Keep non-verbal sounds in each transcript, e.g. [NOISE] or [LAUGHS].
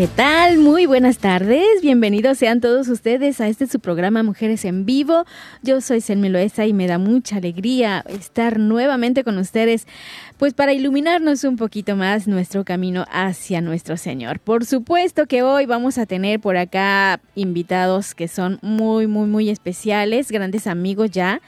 ¿Qué tal? Muy buenas tardes. Bienvenidos sean todos ustedes a este su programa Mujeres en Vivo. Yo soy Selmi Loesa y me da mucha alegría estar nuevamente con ustedes, pues para iluminarnos un poquito más nuestro camino hacia nuestro Señor. Por supuesto que hoy vamos a tener por acá invitados que son muy, muy, muy especiales, grandes amigos ya.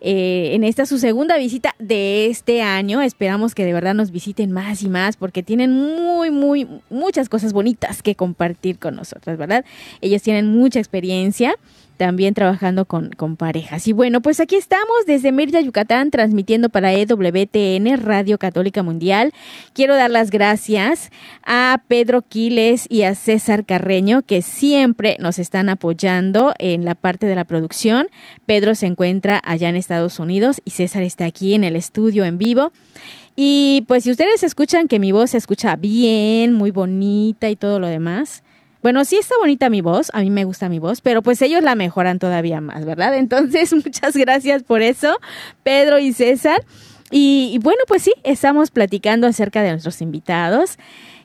Eh, en esta su segunda visita de este año. Esperamos que de verdad nos visiten más y más porque tienen muy, muy, muchas cosas bonitas que compartir con nosotros, ¿verdad? Ellos tienen mucha experiencia también trabajando con, con parejas. Y bueno, pues aquí estamos desde Mérida, Yucatán, transmitiendo para EWTN, Radio Católica Mundial. Quiero dar las gracias a Pedro Quiles y a César Carreño, que siempre nos están apoyando en la parte de la producción. Pedro se encuentra allá en Estados Unidos y César está aquí en el estudio en vivo. Y pues si ustedes escuchan que mi voz se escucha bien, muy bonita y todo lo demás, bueno, sí está bonita mi voz, a mí me gusta mi voz, pero pues ellos la mejoran todavía más, ¿verdad? Entonces, [LAUGHS] muchas gracias por eso, Pedro y César. Y, bueno, pues sí, estamos platicando acerca de nuestros invitados.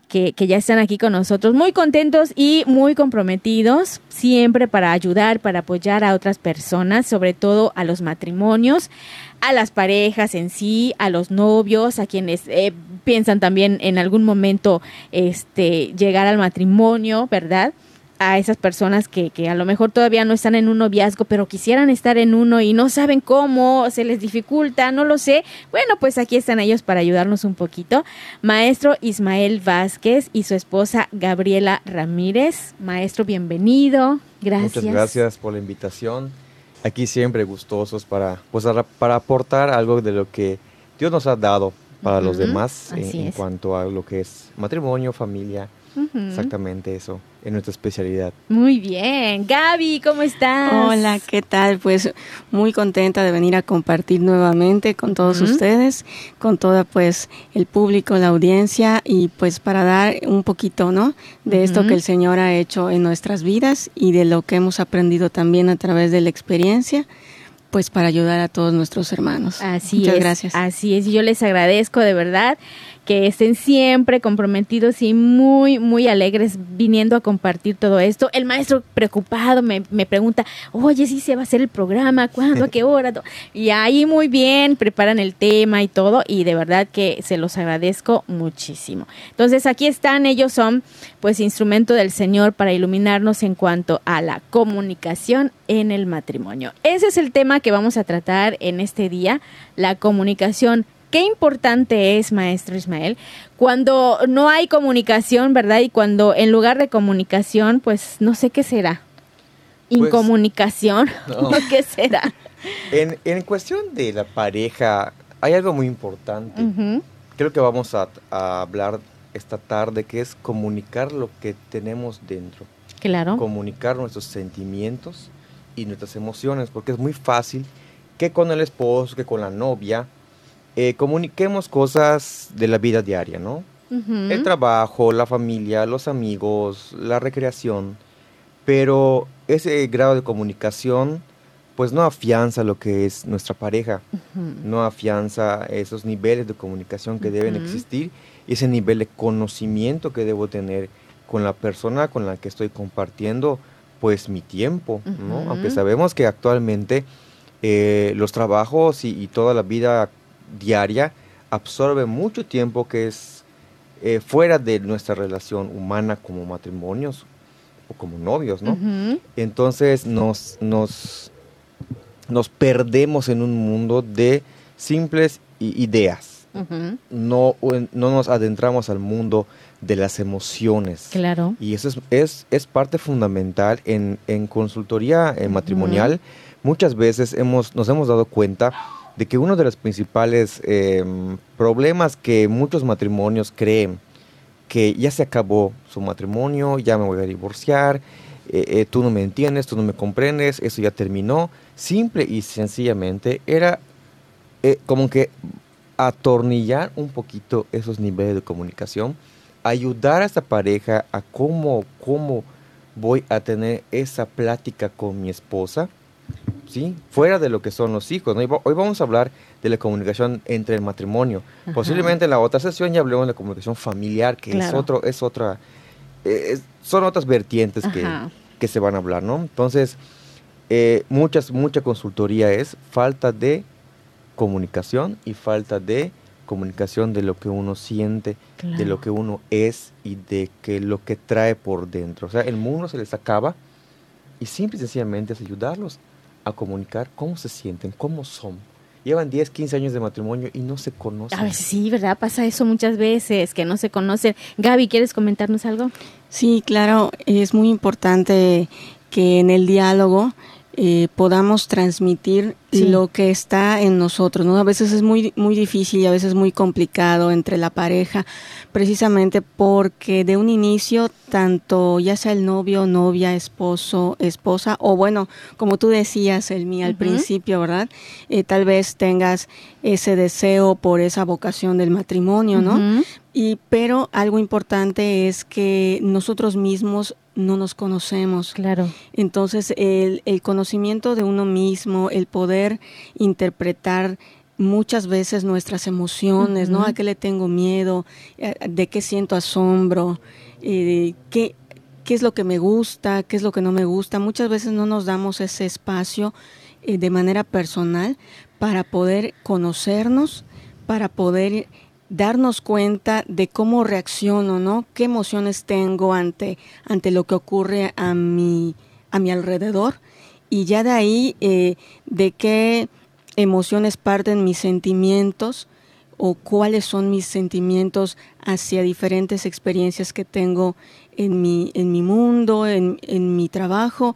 Que, que, ya están aquí con nosotros, muy contentos y muy comprometidos, siempre para ayudar, para apoyar a otras personas, sobre todo a los matrimonios, a las parejas en sí, a los novios, a quienes eh, piensan también en algún momento este, llegar al matrimonio, ¿verdad? a esas personas que, que, a lo mejor todavía no están en un noviazgo, pero quisieran estar en uno y no saben cómo, se les dificulta, no lo sé. Bueno, pues aquí están ellos para ayudarnos un poquito. Maestro Ismael Vázquez y su esposa Gabriela Ramírez. Maestro, bienvenido. Gracias. Muchas gracias por la invitación. Aquí siempre gustosos para, pues, para aportar algo de lo que Dios nos ha dado para uh -huh. los demás en, en cuanto a lo que es matrimonio, familia. Uh -huh. Exactamente eso en nuestra especialidad. Muy bien. Gaby, ¿cómo estás? Hola, ¿qué tal? Pues muy contenta de venir a compartir nuevamente con todos uh -huh. ustedes, con toda pues el público, la audiencia y pues para dar un poquito, ¿no? De uh -huh. esto que el Señor ha hecho en nuestras vidas y de lo que hemos aprendido también a través de la experiencia pues para ayudar a todos nuestros hermanos. Así Muchas es, gracias. Así es, yo les agradezco de verdad que estén siempre comprometidos y muy, muy alegres viniendo a compartir todo esto. El maestro preocupado me, me pregunta, oye, ¿sí se va a hacer el programa? ¿Cuándo? ¿A qué hora? Y ahí muy bien, preparan el tema y todo, y de verdad que se los agradezco muchísimo. Entonces aquí están, ellos son pues instrumento del Señor para iluminarnos en cuanto a la comunicación en el matrimonio. Ese es el tema que vamos a tratar en este día, la comunicación qué importante es, maestro Ismael, cuando no hay comunicación, ¿verdad? Y cuando en lugar de comunicación, pues no sé qué será. Incomunicación, pues, [LAUGHS] no. ¿qué será? [LAUGHS] En, en, cuestión de la pareja, hay algo muy importante. Uh -huh. Creo que vamos a, a, hablar esta tarde, que es comunicar lo que tenemos dentro. Claro. Comunicar nuestros sentimientos y nuestras emociones, porque es muy fácil que con el esposo, que con la novia, eh, comuniquemos cosas de la vida diaria, ¿no? Uh -huh. El trabajo, la familia, los amigos, la recreación, pero ese grado de comunicación pues no afianza lo que es nuestra pareja, uh -huh. no afianza esos niveles de comunicación que uh -huh. deben existir, ese nivel de conocimiento que debo tener con la persona con la que estoy compartiendo pues mi tiempo, ¿no? Aunque sabemos que actualmente eh, los trabajos y, y toda la vida diaria absorbe mucho tiempo que es eh, fuera de nuestra relación humana como matrimonios o como novios, ¿no? Entonces nos, nos, nos perdemos en un mundo de simples ideas. no, no nos adentramos al mundo de las emociones. Claro. Y eso es, es, es parte fundamental en, en consultoría eh, matrimonial. Muchas veces hemos, nos hemos dado cuenta de que uno de los principales em, problemas que muchos matrimonios creen que ya se acabó su matrimonio, ya me voy a divorciar, eh, eh, tú no me entiendes, tú no me comprendes, eso ya terminó, simple y sencillamente era como que atornillar un poquito esos niveles de comunicación ayudar a esta pareja a cómo, cómo voy a tener esa plática con mi esposa, ¿sí? Fuera de lo que son los hijos, Hoy vamos a hablar de la comunicación entre el matrimonio. Posiblemente en la otra sesión ya hablemos de la comunicación familiar, que es otro, es otra, eh, son otras vertientes que, que, se van a hablar, ¿no? Entonces, eh, muchas, mucha consultoría es falta de comunicación y falta de comunicación de lo que uno siente, de lo que uno es y de que lo que trae por dentro. O sea, el mundo se les acaba y simple y sencillamente es ayudarlos a comunicar cómo se sienten, cómo son. Llevan 10, 15 años de matrimonio y no se conocen. A ver, sí, ¿verdad? Pasa eso muchas veces, que no se conocen. Gaby, ¿quieres comentarnos algo? Sí, claro, es muy importante que en el diálogo eh, podamos transmitir lo que está en nosotros, ¿no? A veces es muy, muy difícil y a veces muy complicado entre la pareja, precisamente porque de un inicio, tanto ya sea el novio, novia, esposo, esposa, o bueno, como tú decías, el mío al principio, ¿verdad? Eh, tal vez tengas ese deseo por esa vocación del matrimonio, ¿no? Y, pero algo importante es que nosotros mismos no nos conocemos. Claro. Entonces, el, el conocimiento de uno mismo, el poder interpretar muchas veces nuestras emociones, ¿no? ¿A qué le tengo miedo? Eh, ¿De qué siento asombro? Eh, ¿qué, ¿Qué es lo que me gusta? ¿Qué es lo que no me gusta? Muchas veces no nos damos ese espacio eh, de manera personal para poder conocernos, para poder darnos cuenta de cómo reacciono, ¿no? ¿Qué emociones tengo ante, ante lo que ocurre a mi, a mi alrededor? Y ya de ahí, eh, de qué emociones parten mis sentimientos o cuáles son mis sentimientos hacia diferentes experiencias que tengo en mi, en mi mundo, en, en mi trabajo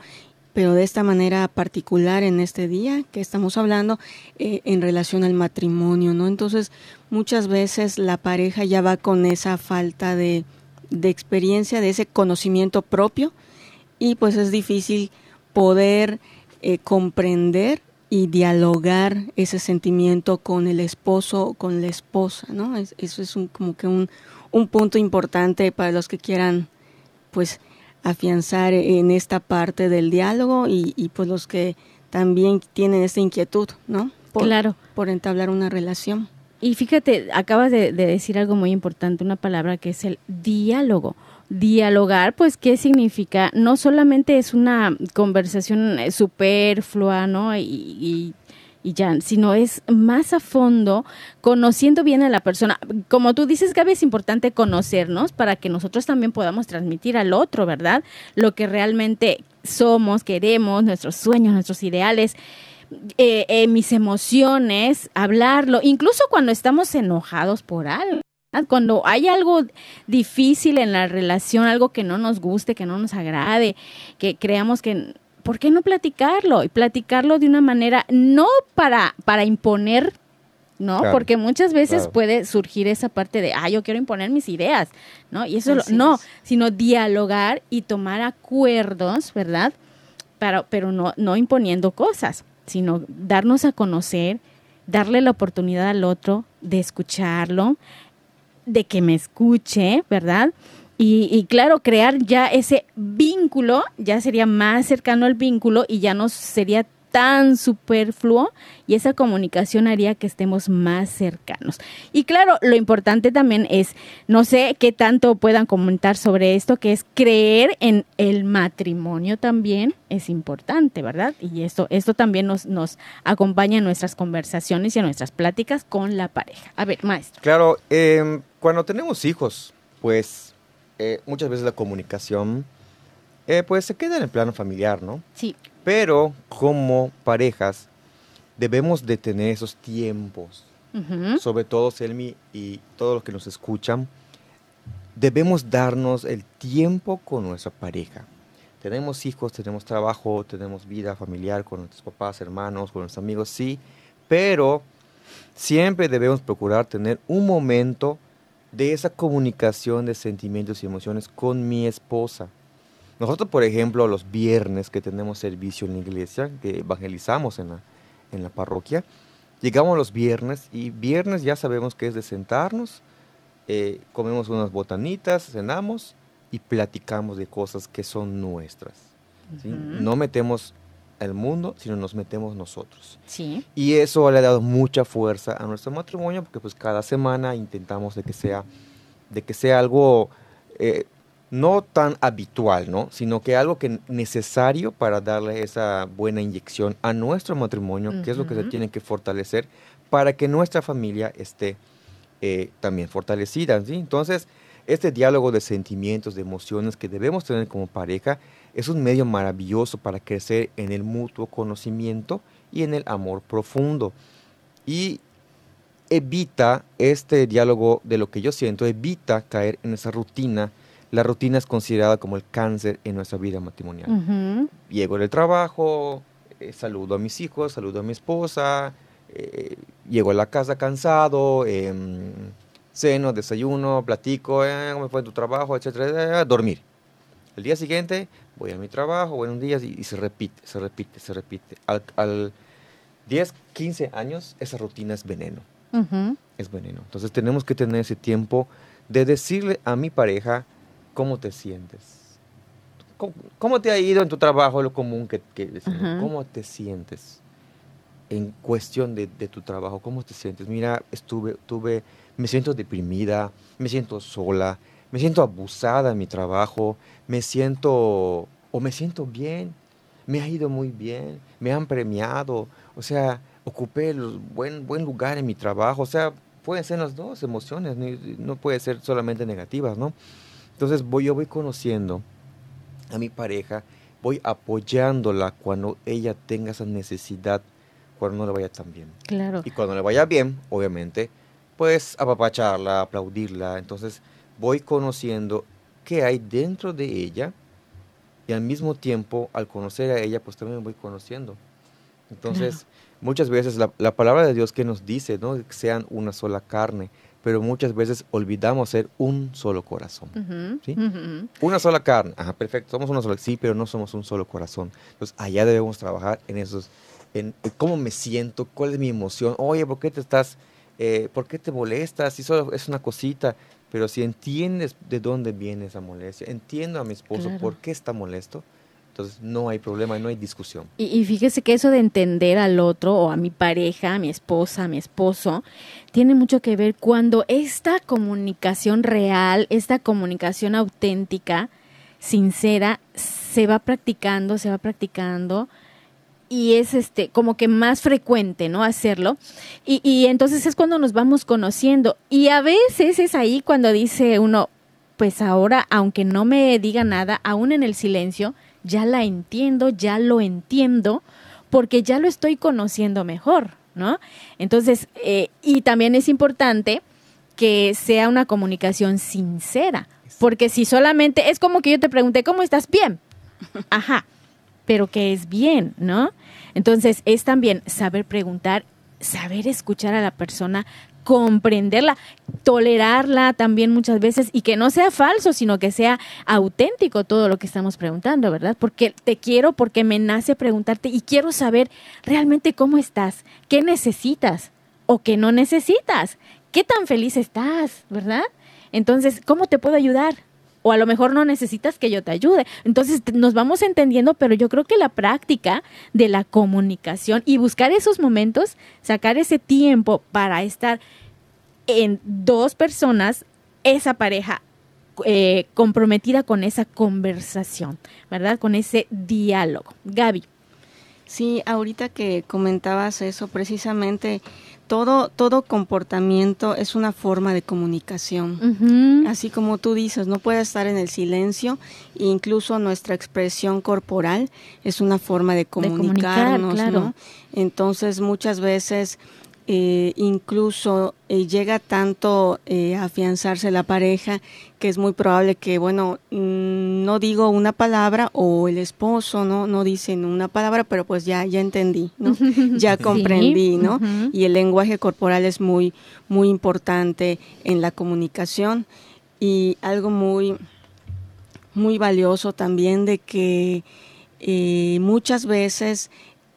pero de esta manera particular en este día que estamos hablando eh, en relación al matrimonio, ¿no? Entonces, muchas veces la pareja ya va con esa falta de, de experiencia, de ese conocimiento propio, y pues es difícil poder eh, comprender y dialogar ese sentimiento con el esposo o con la esposa, ¿no? eso es un, como que un, un punto importante para los que quieran, pues, afianzar en esta parte del diálogo y, y pues los que también tienen esta inquietud, ¿no? Por, claro. Por entablar una relación. Y fíjate, acabas de, decir algo muy importante, una palabra que es el diálogo. Dialogar, pues, ¿qué significa? No solamente es una conversación superflua, ¿no? y y ya, sino es más a fondo, conociendo bien a la persona. Como tú dices, Gaby, es importante conocernos para que nosotros también podamos transmitir al otro, ¿verdad? Lo que realmente somos, queremos, nuestros sueños, nuestros ideales. Eh, eh, mis emociones, hablarlo, incluso cuando estamos enojados por algo. Cuando hay algo difícil en la relación, algo que no nos guste, que no nos agrade, que creamos que ¿por qué no platicarlo? Y platicarlo de una manera, no para, para imponer, ¿no? Porque muchas veces puede surgir esa parte de, ah, yo quiero imponer mis ideas, ¿no? Y eso no, sino dialogar y tomar acuerdos, ¿verdad? Pero, pero no, no imponiendo cosas, sino darnos a conocer, darle la oportunidad al otro de escucharlo, de que me escuche, ¿verdad? Y, claro, crear ya ese vínculo, ya sería más cercano al vínculo y ya no sería tan superfluo y esa comunicación haría que estemos más cercanos. Y claro, lo importante también es, no sé qué tanto puedan comentar sobre esto, que es creer en el matrimonio también es importante, ¿verdad? Y esto, esto también nos, nos acompaña en nuestras conversaciones y en nuestras pláticas con la pareja. A ver, maestro. Claro, em, cuando tenemos hijos, pues eh, muchas veces la comunicación eh, pues se queda en el plano familiar, ¿no? Sí. Pero como parejas debemos de tener esos tiempos, sobre todo Selmi y todos los que nos escuchan, debemos darnos el tiempo con nuestra pareja. Tenemos hijos, tenemos trabajo, tenemos vida familiar con nuestros papás, hermanos, con nuestros amigos, sí, pero siempre debemos procurar tener un momento de esa comunicación de sentimientos y emociones con mi esposa. Nosotros, por ejemplo, los viernes que tenemos servicio en la iglesia, que evangelizamos en la, en la parroquia, llegamos los viernes y viernes ya sabemos que es de sentarnos, eh, comemos unas botanitas, cenamos y platicamos de cosas que son nuestras. No metemos el mundo, sino nos metemos nosotros. Sí. Y eso le ha dado mucha fuerza a nuestro matrimonio porque pues cada semana intentamos de que sea, de que sea algo eh, no tan habitual, ¿no? Sino que algo que necesario para darle esa buena inyección a nuestro matrimonio, que es lo que se tiene que fortalecer para que nuestra familia esté eh, también fortalecida, ¿sí? Entonces, este diálogo de sentimientos, de emociones que debemos tener como pareja es un medio maravilloso para crecer en el mutuo conocimiento y en el amor profundo. Y evita este diálogo de lo que yo siento, evita caer en esa rutina. La rutina es considerada como el cáncer en nuestra vida matrimonial. Llego del trabajo, eh, saludo a mis hijos, saludo a mi esposa, eh, llego a la casa cansado, em, ceno, desayuno, platico, eh, cómo fue tu trabajo, etcétera, eh, dormir. El día siguiente voy a mi trabajo, buenos días, y, y se repite, se repite, se repite. Al, al 10, 15 años, esa rutina es veneno, Ujú. es veneno. Entonces tenemos que tener ese tiempo de decirle a mi pareja cómo te sientes. ¿Cómo, cómo te ha ido en tu trabajo? Lo común que, que decimos. Ajá. ¿Cómo te sientes en cuestión de, de tu trabajo? ¿Cómo te sientes? Mira, estuve, tuve, me siento deprimida, me siento sola, me siento abusada en mi trabajo, me siento, o me siento bien, me ha ido muy bien, me han premiado, o sea, ocupé el buen, buen lugar en mi trabajo, o sea, pueden ser las dos emociones, no puede ser solamente negativas, ¿no? Entonces voy, yo voy conociendo a mi pareja, voy apoyándola cuando ella tenga esa necesidad, cuando no le vaya tan bien. Claro. Y cuando le vaya bien, obviamente, pues apapacharla, aplaudirla. Entonces voy conociendo qué hay dentro de ella y al mismo tiempo, al conocer a ella, pues también voy conociendo. Entonces, muchas veces la, la palabra de Dios que nos dice, ¿no? Que sean una sola carne, pero muchas veces olvidamos ser un solo corazón. ¿Sí? Una sola carne, ajá, perfecto, somos una sola, sí, pero no somos un solo corazón. Entonces, allá debemos trabajar en esos, en, en cómo me siento, cuál es mi emoción. Oye, ¿por qué te estás, eh, por qué te molestas? Si solo es una cosita, pero si entiendes de dónde viene esa molestia, entiendo a mi esposo Claro. por qué está molesto, entonces no hay problema, no hay discusión. Y, y fíjese que eso de entender al otro o a mi pareja, a mi esposa, a mi esposo, tiene mucho que ver cuando esta comunicación real, esta comunicación auténtica, sincera, se va practicando, se va practicando y es este como que más frecuente, ¿no? Hacerlo. Y, y entonces es cuando nos vamos conociendo. Y a veces es ahí cuando dice uno, pues ahora, aunque no me diga nada, aún en el silencio, ya la entiendo, ya lo entiendo, porque ya lo estoy conociendo mejor, ¿no? Entonces, eh, y también es importante que sea una comunicación sincera, porque si solamente es como que yo te pregunté, ¿cómo estás? Bien. [LAUGHS] Ajá, pero que es bien, ¿no? Entonces, es también saber preguntar, saber escuchar a la persona, comprenderla, tolerarla también muchas veces y que no sea falso, sino que sea auténtico todo lo que estamos preguntando, ¿verdad? Porque te quiero, porque me nace preguntarte y quiero saber realmente cómo estás, qué necesitas o qué no necesitas, qué tan feliz estás, ¿verdad? Entonces, ¿cómo te puedo ayudar? O a lo mejor no necesitas que yo te ayude. Entonces nos vamos entendiendo, pero yo creo que la práctica de la comunicación y buscar esos momentos, sacar ese tiempo para estar en dos personas, esa pareja eh, comprometida con esa conversación, ¿verdad? Con ese diálogo. Gaby. Sí, ahorita que comentabas eso, precisamente todo, todo comportamiento es una forma de comunicación. Así como tú dices, no puede estar en el silencio, incluso nuestra expresión corporal es una forma de comunicarnos, ¿no? Entonces, muchas veces eh, incluso eh, llega tanto eh, a afianzarse la pareja que es muy probable que, bueno, mm, no digo una palabra o el esposo no no dicen una palabra, pero pues ya ya entendí, ¿no? [LAUGHS] Ya comprendí, ¿no? Y el lenguaje corporal es muy muy importante en la comunicación y algo muy muy valioso también de que muchas veces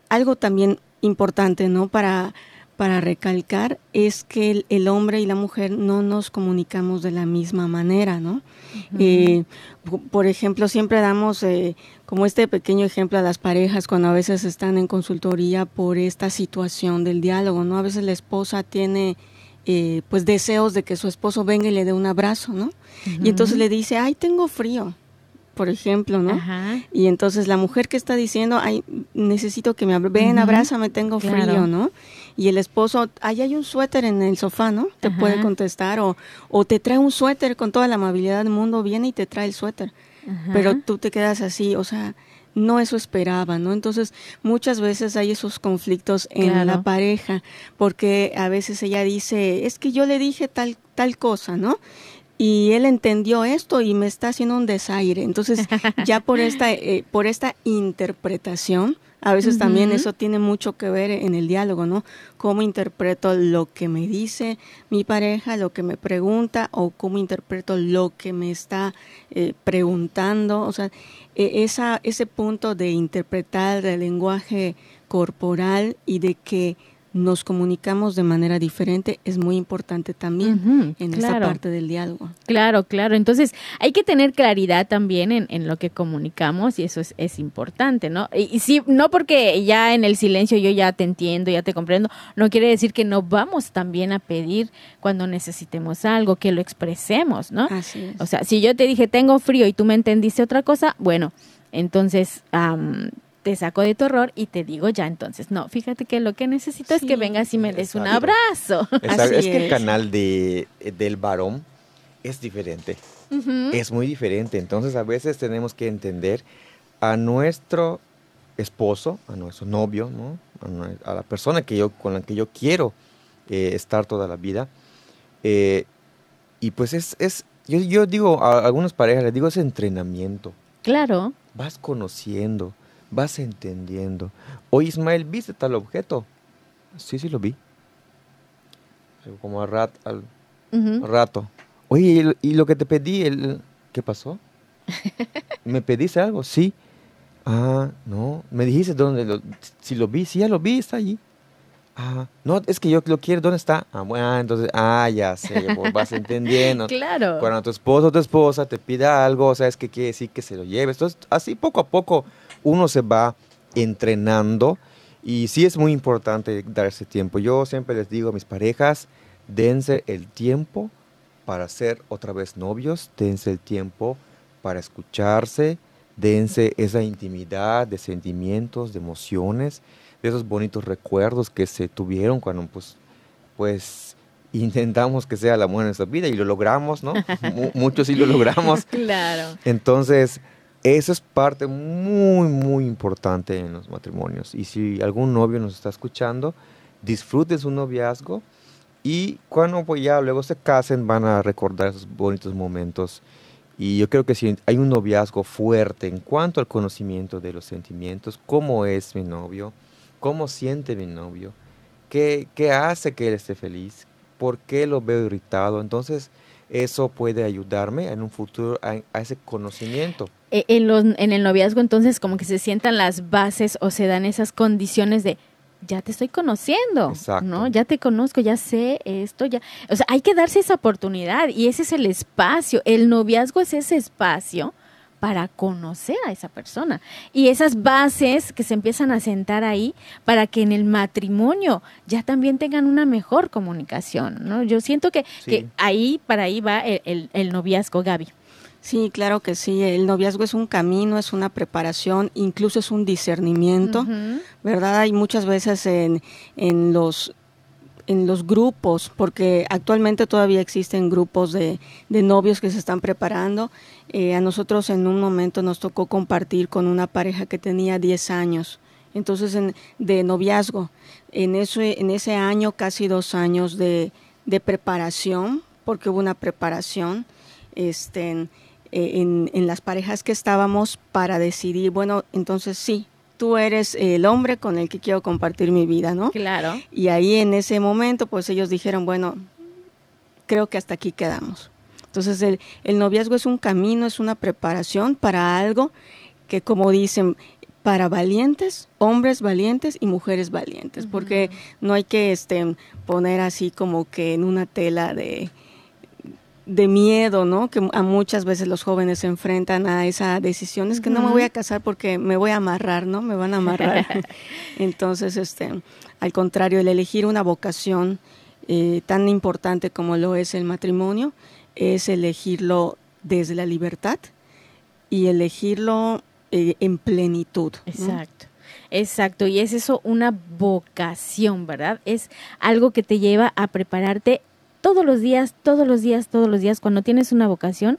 algo también importante, ¿no? Para para recalcar es que el, hombre y la mujer no nos comunicamos de la misma manera, ¿no? Eh, por ejemplo, siempre damos eh, como este pequeño ejemplo a las parejas cuando a veces están en consultoría por esta situación del diálogo, ¿no? A veces la esposa tiene eh, pues deseos de que su esposo venga y le dé un abrazo, ¿no? Y entonces le dice, ay, tengo frío por ejemplo, ¿no? Y entonces la mujer que está diciendo, ay, necesito que me ven, abrázame, tengo frío, ¿no? Y el esposo, ay, hay un suéter en el sofá, ¿no? Te puede contestar, o, o te trae un suéter con toda la amabilidad del mundo, viene y te trae el suéter. Pero tú te quedas así, o sea, no eso esperaba, ¿no? Entonces, muchas veces hay esos conflictos en la pareja, porque a veces ella dice, es que yo le dije tal, tal cosa, ¿no? y él entendió esto y me está haciendo un desaire. Entonces, ya por esta, [LAUGHS] eh, por esta interpretación, a veces también eso tiene mucho que ver en el diálogo, ¿no? Cómo interpreto lo que me dice mi pareja, lo que me pregunta, o cómo interpreto lo que me está eh, preguntando. O sea, e, esa, ese punto de interpretar el lenguaje corporal y de que nos comunicamos de manera diferente es muy importante también en esa parte del diálogo. Claro, claro. Entonces hay que tener claridad también en, en lo que comunicamos y eso es, es importante, ¿no? Y, y, sí, no porque ya en el silencio yo ya te entiendo, ya te comprendo, no quiere decir que no vamos también a pedir cuando necesitemos algo, que lo expresemos, ¿no? Así es. O sea, si yo te dije tengo frío y tú me entendiste otra cosa, bueno, entonces te saco de tu error y te digo ya entonces, no, fíjate que lo que necesito es que vengas y me des un abrazo. [LAUGHS] es, que el canal de, del varón es diferente, es muy diferente, entonces a veces tenemos que entender a nuestro esposo, a nuestro novio, ¿no? a, la persona que yo, con la que yo quiero eh, estar toda la vida. Eh, y pues es, es yo, yo digo a algunas parejas, les digo, es entrenamiento. Claro. Vas conociendo, vas entendiendo. Oye, Ismael, ¿viste tal objeto? Sí, sí lo vi. Como al, rat, al rato. Oye, ¿y lo que te pedí? El, ¿Qué pasó? [LAUGHS] ¿Me pediste algo? Sí. Ah, no. Me dijiste dónde lo, si lo vi. Sí, ya lo vi, está allí. Ah, no, es que yo lo quiero, ¿dónde está? Ah, bueno, entonces, ah, ya sé, vas entendiendo. [LAUGHS] claro. Cuando tu esposo o tu esposa te pida algo, ¿sabes qué quiere decir? Que se lo lleves. Entonces, así poco a poco uno se va entrenando y sí es muy importante darse tiempo. Yo siempre les digo a mis parejas, dense el tiempo para ser otra vez novios, dense el tiempo para escucharse, dense esa intimidad de sentimientos, de emociones, de esos bonitos recuerdos que se tuvieron cuando pues, pues intentamos que sea la amor de nuestra vida y lo logramos, ¿no? [LAUGHS] Muchos sí lo logramos. Claro. Entonces, eso es parte muy, muy importante en los matrimonios. Y si algún novio nos está escuchando, disfruten su noviazgo y cuando pues ya luego se casen van a recordar esos bonitos momentos. Y yo creo que si hay un noviazgo fuerte en cuanto al conocimiento de los sentimientos, cómo es mi novio, cómo siente mi novio, qué, qué hace que él esté feliz, por qué lo veo irritado, entonces eso puede ayudarme en un futuro a, ese conocimiento. E, en, los, en el noviazgo entonces como que se sientan las bases o se dan esas condiciones de ya te estoy conociendo, ¿no? Ya te conozco, ya sé esto, ya, o sea, hay que darse esa oportunidad y ese es el espacio, el noviazgo es ese espacio para conocer a esa persona. Y esas bases que se empiezan a sentar ahí para que en el matrimonio ya también tengan una mejor comunicación, ¿no? Yo siento que, que ahí, para ahí va el, el, noviazgo, Gaby. Sí, claro que sí. El noviazgo es un camino, es una preparación, incluso es un discernimiento, ¿verdad? Hay muchas veces en, en los en los grupos, porque actualmente todavía existen grupos de, novios que se están preparando. Eh, a nosotros en un momento nos tocó compartir con una pareja que tenía 10 años, entonces de noviazgo. En, eso, en ese año, casi dos años de, preparación, porque hubo una preparación este, en, en las parejas que estábamos para decidir, bueno, entonces sí, tú eres el hombre con el que quiero compartir mi vida, ¿no? Claro. Y ahí en ese momento, pues ellos dijeron, bueno, creo que hasta aquí quedamos. Entonces el, el noviazgo es un camino, es una preparación para algo que, como dicen, para valientes, hombres valientes y mujeres valientes, porque no hay que este, poner así como que en una tela de, de miedo, ¿no? Que a muchas veces los jóvenes se enfrentan a esa decisión, es que no me voy a casar porque me voy a amarrar, ¿no? Me van a amarrar. [LAUGHS] Entonces, este, al contrario, el elegir una vocación eh, tan importante como lo es el matrimonio, es elegirlo desde la libertad y elegirlo eh, en plenitud. Exacto. Exacto, y es eso una vocación, ¿verdad? Es algo que te lleva a prepararte todos los días, todos los días, todos los días, cuando tienes una vocación,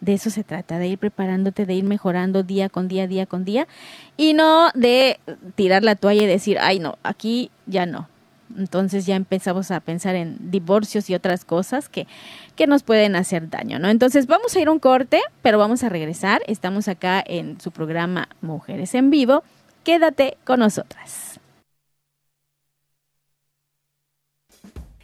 de eso se trata, de ir preparándote, de ir mejorando día con día, día con día, y no de tirar la toalla y decir, ay no, aquí ya no. Entonces ya empezamos a pensar en divorcios y otras cosas que, que nos pueden hacer daño, ¿no? Entonces vamos a ir a un corte, pero vamos a regresar. Estamos acá en su programa Mujeres en Vivo. Quédate con nosotras.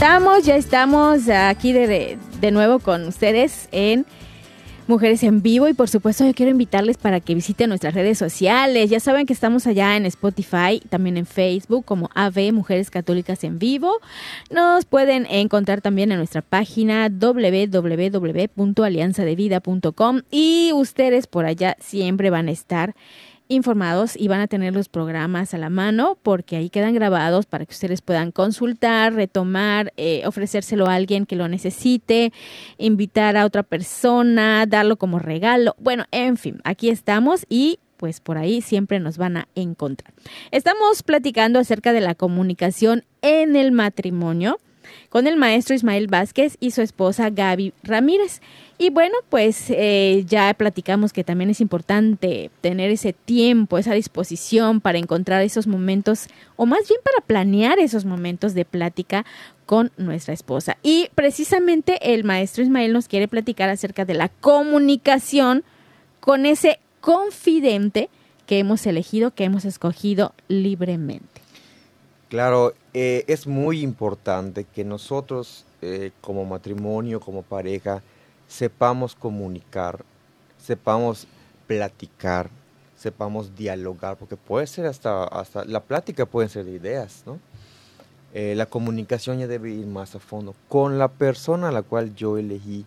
Estamos, ya estamos aquí de, de, nuevo con ustedes en Mujeres en Vivo y por supuesto yo quiero invitarles para que visiten nuestras redes sociales. Ya saben que estamos allá en Spotify, también en Facebook como AV Mujeres Católicas en Vivo. Nos pueden encontrar también en nuestra página www.alianzadevida.com y ustedes por allá siempre van a estar informados y van a tener los programas a la mano porque ahí quedan grabados para que ustedes puedan consultar, retomar, eh, ofrecérselo a alguien que lo necesite, invitar a otra persona, darlo como regalo. Bueno, en fin, aquí estamos y pues por ahí siempre nos van a encontrar. Estamos platicando acerca de la comunicación en el matrimonio con el maestro Ismael Vázquez y su esposa Gaby Ramírez. Y bueno, pues eh, ya platicamos que también es importante tener ese tiempo, esa disposición para encontrar esos momentos, o más bien para planear esos momentos de plática con nuestra esposa. Y precisamente el maestro Ismael nos quiere platicar acerca de la comunicación con ese confidente que hemos elegido, que hemos escogido libremente. Claro, eh, es muy importante que nosotros eh, como matrimonio, como pareja, sepamos comunicar, sepamos platicar, sepamos dialogar, porque puede ser hasta, hasta la plática puede ser de ideas, ¿no? Eh, la comunicación ya debe ir más a fondo con la persona a la cual yo elegí,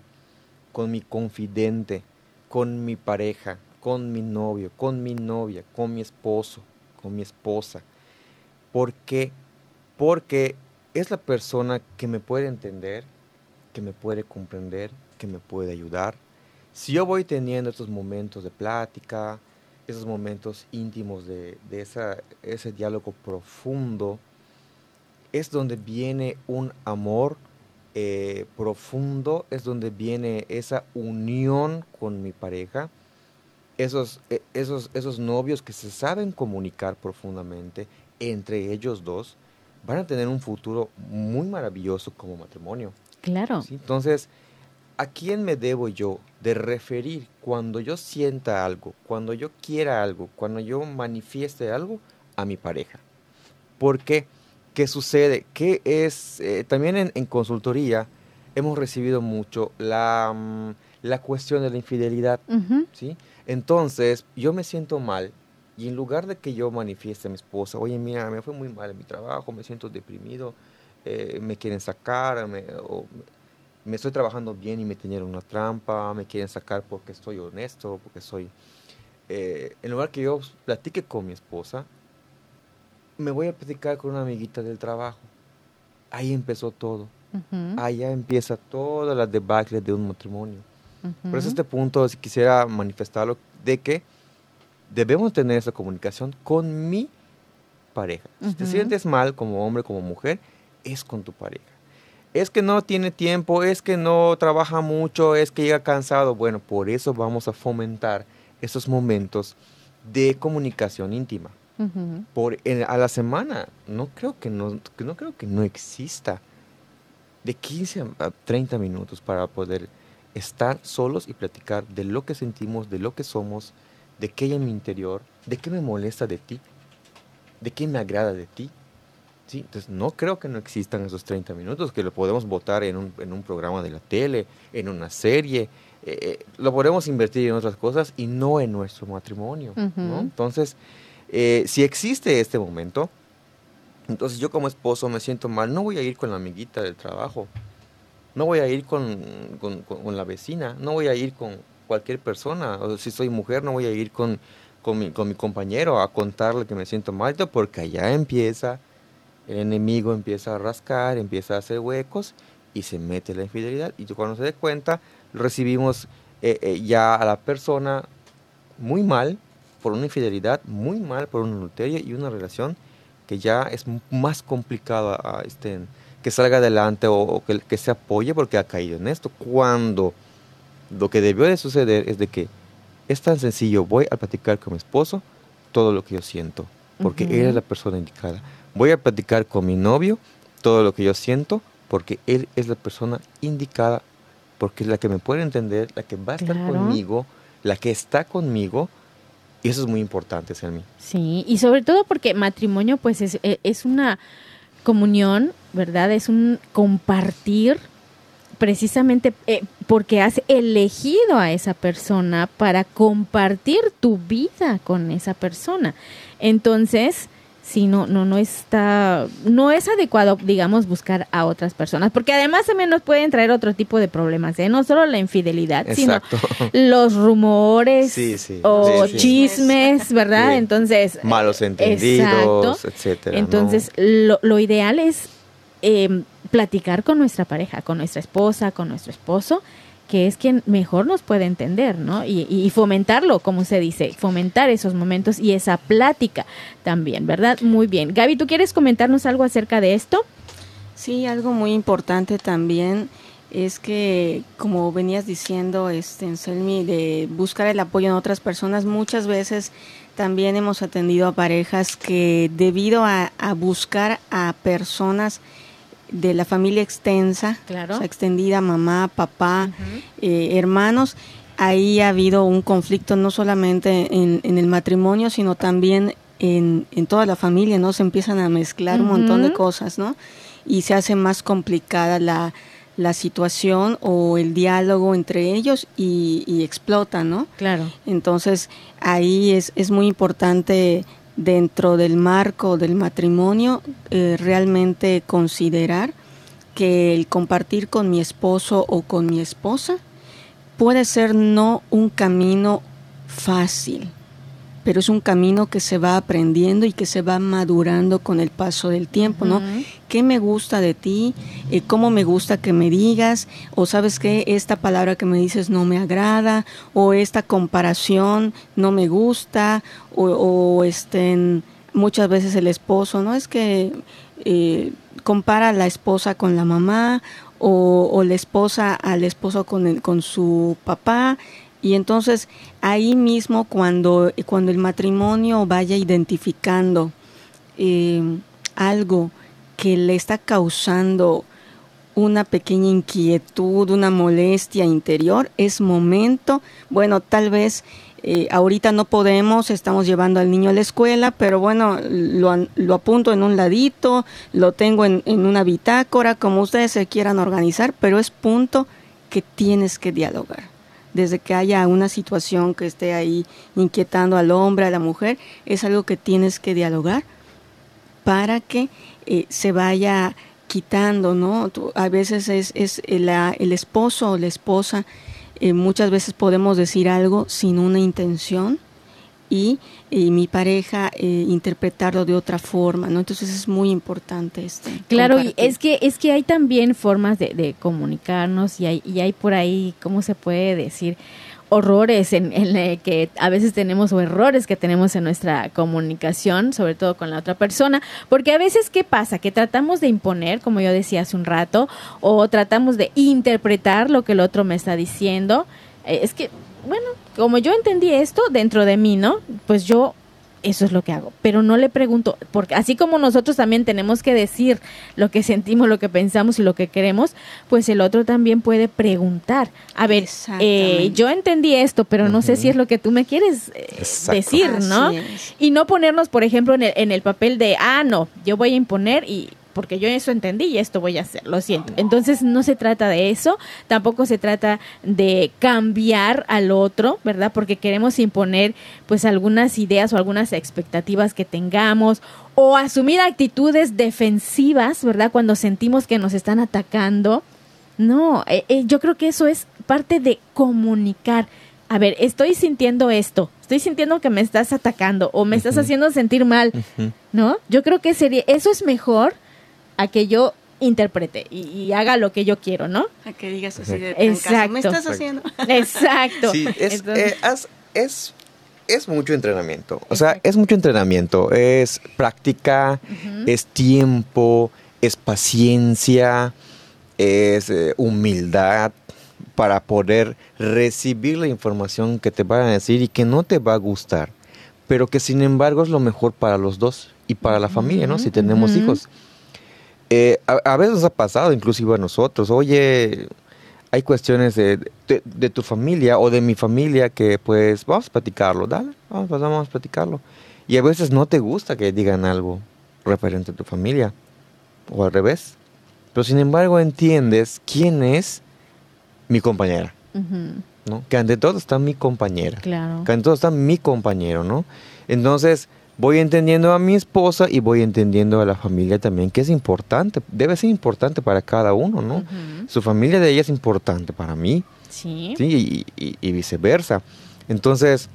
con mi confidente, con mi pareja, con mi novio, con mi novia, con mi esposo, con mi esposa. ¿Por qué? Porque es la persona que me puede entender, que me puede comprender, me puede ayudar. Si yo voy teniendo estos momentos de plática, esos momentos íntimos de, ese diálogo profundo, es donde viene un amor eh, profundo, es donde viene esa unión con mi pareja, esos, eh, esos, esos novios que se saben comunicar profundamente entre ellos dos, van a tener un futuro muy maravilloso como matrimonio. Claro. Entonces, ¿a quién me debo yo de referir cuando yo sienta algo, cuando yo quiera algo, cuando yo manifieste algo? A mi pareja. ¿Por qué? ¿Qué sucede? ¿Qué es? Eh, también en, consultoría hemos recibido mucho la, mm, la cuestión de la infidelidad. ¿sí? Entonces, yo me siento mal y en lugar de que yo manifieste a mi esposa, oye, mira, me fue muy mal en mi trabajo, me siento deprimido, eh, me quieren sacar, me, o, me estoy trabajando bien y me tenieron una trampa, me quieren sacar porque estoy honesto, porque soy... Eh, en lugar que yo platique con mi esposa, me voy a platicar con una amiguita del trabajo. Ahí empezó todo. Allá empieza toda la debacle de un matrimonio. Por eso este punto si quisiera manifestarlo de que debemos tener esa comunicación con mi pareja. Si te sientes mal como hombre, como mujer, es con tu pareja es que no tiene tiempo, es que no trabaja mucho, es que llega cansado. Bueno, por eso vamos a fomentar esos momentos de comunicación íntima. por, a la semana, no creo que no, no creo que no exista de 15 a 30 minutos para poder estar solos y platicar de lo que sentimos, de lo que somos, de qué hay en mi interior, de qué me molesta de ti, de qué me agrada de ti, Sí, entonces no creo que no existan esos 30 minutos, que lo podemos votar en un, en un programa de la tele, en una serie, eh, eh, lo podemos invertir en otras cosas y no en nuestro matrimonio. Entonces, eh, si existe este momento, entonces yo como esposo me siento mal, no voy a ir con la amiguita del trabajo, no voy a ir con, con, con la vecina, no voy a ir con cualquier persona, o si soy mujer no voy a ir con, con, mi, con mi compañero a contarle que me siento mal, porque allá empieza el enemigo empieza a rascar, empieza a hacer huecos y se mete la infidelidad. Y cuando se dé cuenta, recibimos eh, eh, ya a la persona muy mal por una infidelidad, muy mal por un adulterio y una relación que ya es más complicado a, este, que salga adelante o, que, que, se apoye porque ha caído en esto. Cuando lo que debió de suceder es de que es tan sencillo, voy a platicar con mi esposo todo lo que yo siento, porque él es la persona indicada voy a platicar con mi novio todo lo que yo siento porque él es la persona indicada, porque es la que me puede entender, la que va a estar conmigo, la que está conmigo. Y eso es muy importante, Selmi. Sí, y sobre todo porque matrimonio pues es, e, es una comunión, ¿verdad? Es un compartir precisamente eh, porque has elegido a esa persona para compartir tu vida con esa persona. Entonces, sí, no, no, no está, no es adecuado, digamos, buscar a otras personas, porque además también nos pueden traer otro tipo de problemas, ¿eh? no solo la infidelidad, sino [LAUGHS] los rumores o chismes, ¿verdad? Entonces, malos entendidos, etcétera. Entonces, lo, lo, ideal es eh, platicar con nuestra pareja, con nuestra esposa, con nuestro esposo que es quien mejor nos puede entender, ¿no? Y, fomentarlo, como se dice, fomentar esos momentos y esa plática también, ¿verdad? Muy bien. Gaby, ¿tú quieres comentarnos algo acerca de esto? Sí, algo muy importante también es que, como venías diciendo, este, Selmi, de buscar el apoyo en otras personas, muchas veces también hemos atendido a parejas que debido a buscar a personas de la familia extensa, claro. extendida, mamá, papá, eh, hermanos, ahí ha habido un conflicto no solamente en, el matrimonio, sino también en, toda la familia, ¿no? Se empiezan a mezclar un montón de cosas, ¿no? Y se hace más complicada la, la situación o el diálogo entre ellos y, y explota, ¿no? Claro. Entonces, ahí es, es muy importante dentro del marco del matrimonio eh, realmente considerar que el compartir con mi esposo o con mi esposa puede ser no un camino fácil, pero es un camino que se va aprendiendo y que se va madurando con el paso del tiempo, ¿no? ¿Qué me gusta de ti? Eh, ¿Cómo me gusta que me digas? O sabes que esta palabra que me dices no me agrada, o esta comparación no me gusta, o, o este, muchas veces el esposo, ¿no? Es que eh, compara a la esposa con la mamá o, la esposa al esposo con, el, con su papá. Y entonces ahí mismo cuando, cuando el matrimonio vaya identificando eh, algo que le está causando una pequeña inquietud, una molestia interior, es momento, bueno, tal vez eh, ahorita no podemos, estamos llevando al niño a la escuela, pero bueno, lo, lo apunto en un ladito, lo tengo en, en, una bitácora, como ustedes se quieran organizar, pero es punto que tienes que dialogar. Desde que haya una situación que esté ahí inquietando al hombre, a la mujer, es algo que tienes que dialogar para que eh, se vaya quitando, ¿no? a veces es, es el, el esposo o la esposa eh, muchas veces podemos decir algo sin una intención y, mi pareja eh, interpretarlo de otra forma, ¿no? Entonces es muy importante este. Claro, y es que es que hay también formas de, de comunicarnos y hay, y hay por ahí, ¿cómo se puede decir? horrores en, en que a veces tenemos o errores que tenemos en nuestra comunicación, sobre todo con la otra persona, porque a veces ¿qué pasa? Que tratamos de imponer, como yo decía hace un rato, o tratamos de interpretar lo que el otro me está diciendo. Eh, es que, bueno, como yo entendí esto dentro de mí, ¿no? Pues yo eso es lo que hago. Pero no le pregunto, porque así como nosotros también tenemos que decir lo que sentimos, lo que pensamos y lo que queremos, pues el otro también puede preguntar. A ver, eh, yo entendí esto, pero no sé si es lo que tú me quieres eh, decir, ¿no? Y no ponernos, por ejemplo, en el, en el papel de, ah, no, yo voy a imponer y porque yo eso entendí y esto voy a hacer, lo siento. Entonces no se trata de eso, tampoco se trata de cambiar al otro, ¿verdad? Porque queremos imponer pues algunas ideas o algunas expectativas que tengamos o asumir actitudes defensivas, ¿verdad? Cuando sentimos que nos están atacando. No, eh, eh, yo creo que eso es parte de comunicar. A ver, estoy sintiendo esto, estoy sintiendo que me estás atacando o me estás haciendo sentir mal, ¿no? Yo creo que sería, eso es mejor a que yo interprete y, haga lo que yo quiero, ¿no? A que digas así de Exacto. me estás haciendo. [LAUGHS] Exacto. Sí, es, eh, es, es, mucho entrenamiento. O sea, es mucho entrenamiento. Es práctica, es tiempo, es paciencia, es eh, humildad para poder recibir la información que te van a decir y que no te va a gustar, pero que sin embargo es lo mejor para los dos y para la familia, ¿no? Si tenemos hijos. Eh, a, veces nos ha pasado, inclusive a nosotros, oye, hay cuestiones de, de, tu familia o de mi familia que pues vamos a platicarlo, dale, vamos, pues, vamos a platicarlo. Y a veces no te gusta que digan algo referente a tu familia, o al revés. Pero sin embargo entiendes quién es mi compañera. ¿no? Que ante todo está mi compañera. Claro. Que ante todo está mi compañero, ¿no? Entonces, voy entendiendo a mi esposa y voy entendiendo a la familia también, que es importante, debe ser importante para cada uno, ¿no? Su familia de ella es importante para mí. Sí. ¿sí? Y, viceversa. Entonces,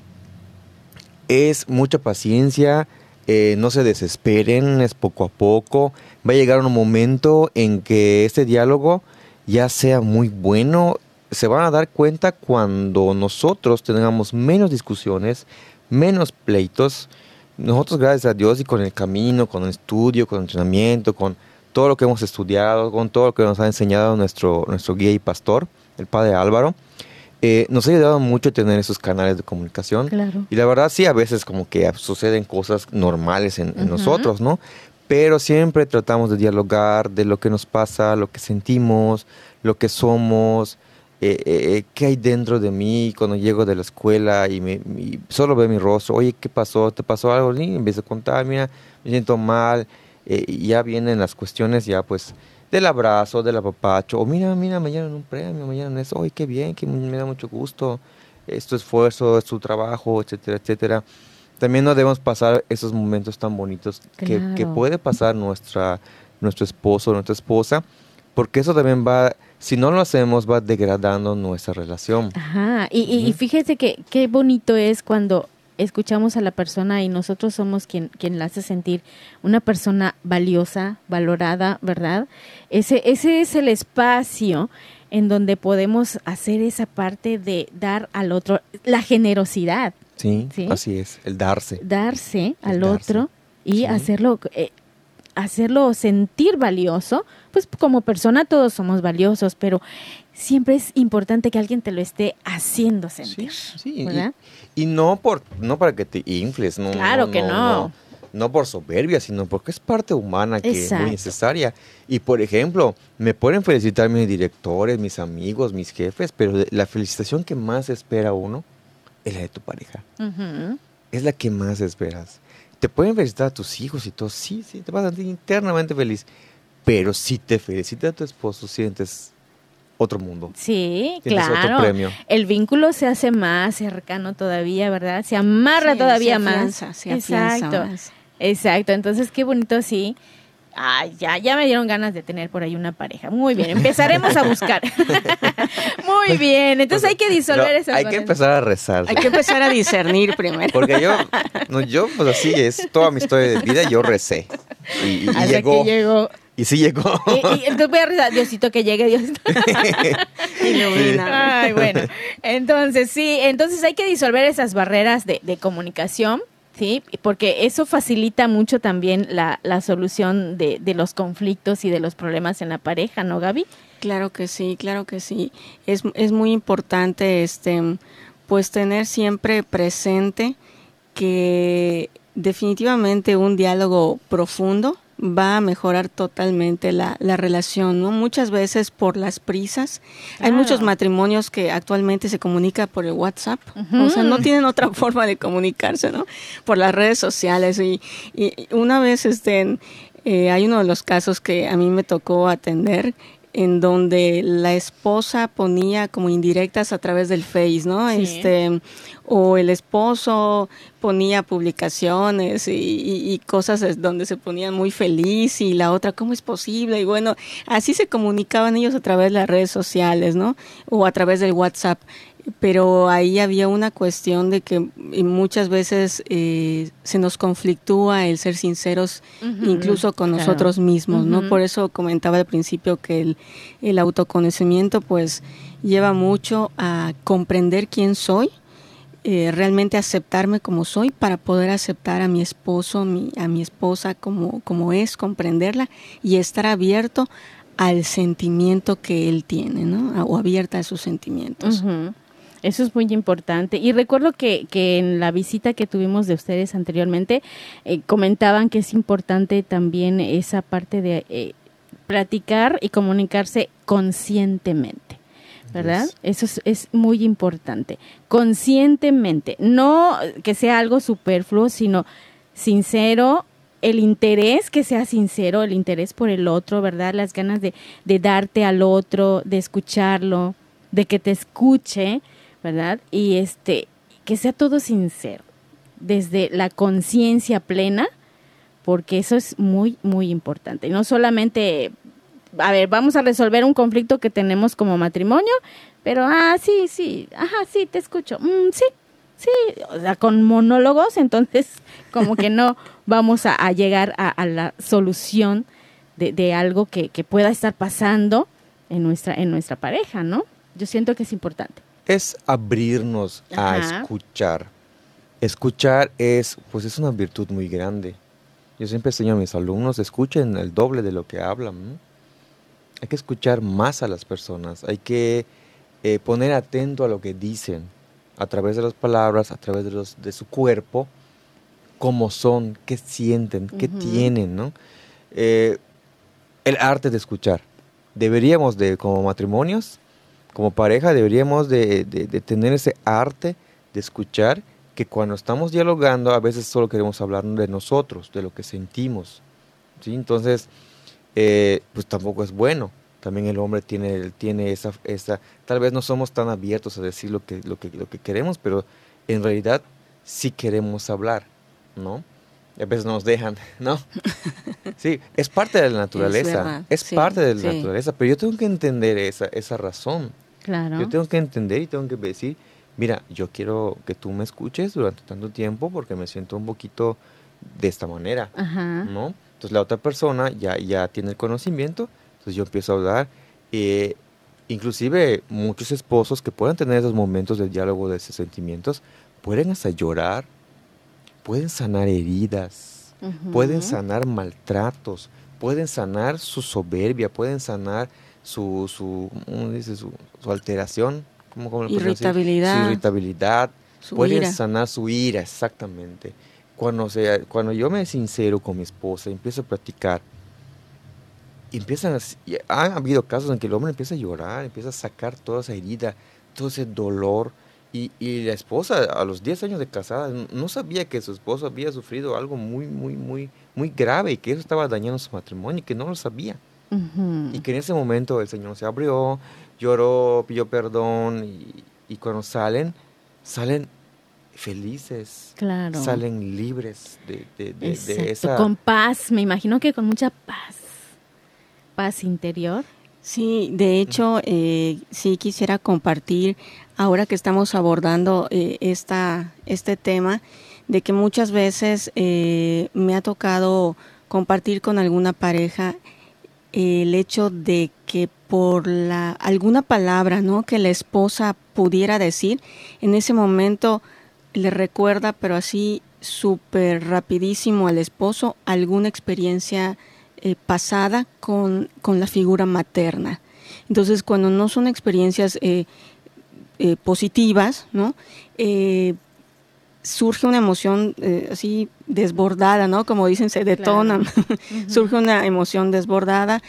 es mucha paciencia, eh, no se desesperen, es poco a poco. Va a llegar un momento en que este diálogo ya sea muy bueno. Se van a dar cuenta cuando nosotros tengamos menos discusiones, menos pleitos, nosotros gracias a Dios y con el camino, con el estudio, con el entrenamiento, con todo lo que hemos estudiado, con todo lo que nos ha enseñado nuestro, nuestro guía y pastor, el padre Álvaro, eh, nos ha ayudado mucho a tener esos canales de comunicación. Claro. Y la verdad sí, a veces como que suceden cosas normales en, nosotros, ¿no? Pero siempre tratamos de dialogar de lo que nos pasa, lo que sentimos, lo que somos, eh, eh, eh, qué hay dentro de mí cuando llego de la escuela y, me, solo veo mi rostro, oye, ¿qué pasó? ¿Te pasó algo? Y empiezo a contar, mira, me siento mal, y ya vienen las cuestiones ya pues del abrazo, del apapacho, o mira, mira, me dieron un premio, me dieron eso, oye, qué bien, que me da mucho gusto, es tu esfuerzo, es tu trabajo, etcétera, etcétera. También no debemos pasar esos momentos tan bonitos que, que puede pasar nuestra, nuestro esposo, nuestra esposa, porque eso también va si no lo hacemos va degradando nuestra relación. Ajá, y, y, fíjese que qué bonito es cuando escuchamos a la persona y nosotros somos quien, quien la hace sentir una persona valiosa, valorada, ¿verdad? Ese, ese es el espacio en donde podemos hacer esa parte de dar al otro la generosidad. Sí, así es, el darse. Darse al otro y hacerlo. Eh, hacerlo sentir valioso, pues como persona todos somos valiosos, pero siempre es importante que alguien te lo esté haciendo sentir. Sí, ¿verdad? Y, no por no para que te infles, no. Claro que no. no. por soberbia, sino porque es parte humana que es muy necesaria. Y por ejemplo, me pueden felicitar mis directores, mis amigos, mis jefes, pero la felicitación que más espera uno es la de tu pareja. Es la que más esperas. Te pueden felicitar a tus hijos y todo, sí, sí, te vas a sentir internamente feliz. Pero si te felicita a tu esposo, sientes otro mundo. Sí, claro. El vínculo se hace más cercano todavía, ¿verdad? Se amarra todavía más. Exacto. Exacto. Entonces, qué bonito sí. Ay, ya, ya me dieron ganas de tener por ahí una pareja. Muy bien, empezaremos a buscar. [LAUGHS] Muy bien, entonces hay que disolver eso. Hay que empezar a rezar. Hay que empezar a discernir primero. Porque yo, no, yo, pues así es, toda mi historia de vida yo recé. Y, llegó, que llegó y sí llegó. Y, entonces voy a rezar, Diosito que llegue, Dios. [LAUGHS] Ilumina. Ay, bueno. Entonces, sí, entonces hay que disolver esas barreras de, comunicación, ¿sí? Porque eso facilita mucho también la, la solución de, de, los conflictos y de los problemas en la pareja, ¿no, Gaby? Claro que sí, claro que sí. Es, es muy importante, este, pues tener siempre presente que definitivamente un diálogo profundo va a mejorar totalmente la, la relación, ¿no? Muchas veces por las prisas. Hay muchos matrimonios que actualmente se comunican por el WhatsApp, o sea, no tienen otra [LAUGHS] forma de comunicarse, ¿no? Por las redes sociales. Y, y una vez este, eh, hay uno de los casos que a mí me tocó atender en donde la esposa ponía como indirectas a través del Face, ¿no? Este, o el esposo ponía publicaciones y, cosas donde se ponían muy feliz y la otra, ¿cómo es posible? Y bueno, así se comunicaban ellos a través de las redes sociales, ¿no? O a través del WhatsApp pero ahí había una cuestión de que muchas veces eh, se nos conflictúa el ser sinceros incluso con nosotros mismos, ¿no? Por eso comentaba al principio que el, el, autoconocimiento pues lleva mucho a comprender quién soy, eh, realmente aceptarme como soy para poder aceptar a mi esposo, mi, a mi esposa como, como es, comprenderla y estar abierto al sentimiento que él tiene, ¿no? O abierta a sus sentimientos. Eso es muy importante. Y recuerdo que, que en la visita que tuvimos de ustedes anteriormente, eh, comentaban que es importante también esa parte de eh, platicar y comunicarse conscientemente. ¿Verdad? Eso es, es, muy importante. Conscientemente. No que sea algo superfluo, sino sincero, el interés que sea sincero, el interés por el otro, ¿verdad? Las ganas de, de darte al otro, de escucharlo, de que te escuche ¿verdad? Y este, que sea todo sincero, desde la conciencia plena, porque eso es muy, muy importante. No solamente, a ver, vamos a resolver un conflicto que tenemos como matrimonio, pero, ah, sí, sí, ajá, sí, te escucho, mm, sí, sí, o sea, con monólogos, entonces [LAUGHS] como que no vamos a, llegar a, la solución de, de algo que, que, pueda estar pasando en nuestra, en nuestra pareja, ¿no? Yo siento que es importante es abrirnos a escuchar. Escuchar es, pues es una virtud muy grande. Yo siempre enseño a mis alumnos, escuchen el doble de lo que hablan. Hay que escuchar más a las personas, hay que eh, poner atento a lo que dicen, a través de las palabras, a través de, los, de su cuerpo, cómo son, qué sienten, qué tienen, ¿no? Eh, el arte de escuchar. Deberíamos de, como matrimonios, como pareja deberíamos de, tener ese arte de escuchar que cuando estamos dialogando a veces solo queremos hablar de nosotros, de lo que sentimos. ¿sí? Entonces, eh, pues tampoco es bueno. También el hombre tiene, tiene esa, esa, tal vez no somos tan abiertos a decir lo que, lo que, lo que queremos, pero en realidad sí queremos hablar, ¿no? A veces nos dejan, ¿no? [LAUGHS] Sí, es parte de la naturaleza, es, parte de la naturaleza, pero yo tengo que entender esa, esa razón. Claro. Yo tengo que entender y tengo que decir, mira, yo quiero que tú me escuches durante tanto tiempo porque me siento un poquito de esta manera, ¿no? Entonces la otra persona ya, ya tiene el conocimiento, entonces yo empiezo a hablar. Eh, inclusive muchos esposos que puedan tener esos momentos de diálogo de esos sentimientos, pueden hasta llorar, pueden sanar heridas, pueden sanar maltratos, pueden sanar su soberbia, pueden sanar su, su, dice? su, alteración, ¿cómo, irritabilidad, su irritabilidad, pueden sanar su ira, exactamente. Cuando, sea, cuando yo me sincero con mi esposa, empiezo a practicar, empiezan a, han habido casos en que el hombre empieza a llorar, empieza a sacar toda esa herida, todo ese dolor, y, y, la esposa a los 10 años de casada no sabía que su esposo había sufrido algo muy, muy, muy, muy grave y que eso estaba dañando su matrimonio y que no lo sabía. Y que en ese momento el Señor se abrió, lloró, pidió perdón y, y cuando salen, salen felices, claro. salen libres de, de, de, esa... Con paz, me imagino que con mucha paz, paz interior. Sí, de hecho, eh, sí quisiera compartir, ahora que estamos abordando eh, esta, este tema, de que muchas veces eh, me ha tocado compartir con alguna pareja el hecho de que por la alguna palabra no que la esposa pudiera decir en ese momento le recuerda pero así súper rapidísimo al esposo alguna experiencia eh, pasada con, con, la figura materna. Entonces cuando no son experiencias eh, eh, positivas no surge una emoción así desbordada, ¿no? Como dicen, se detona, [LAUGHS] surge una emoción desbordada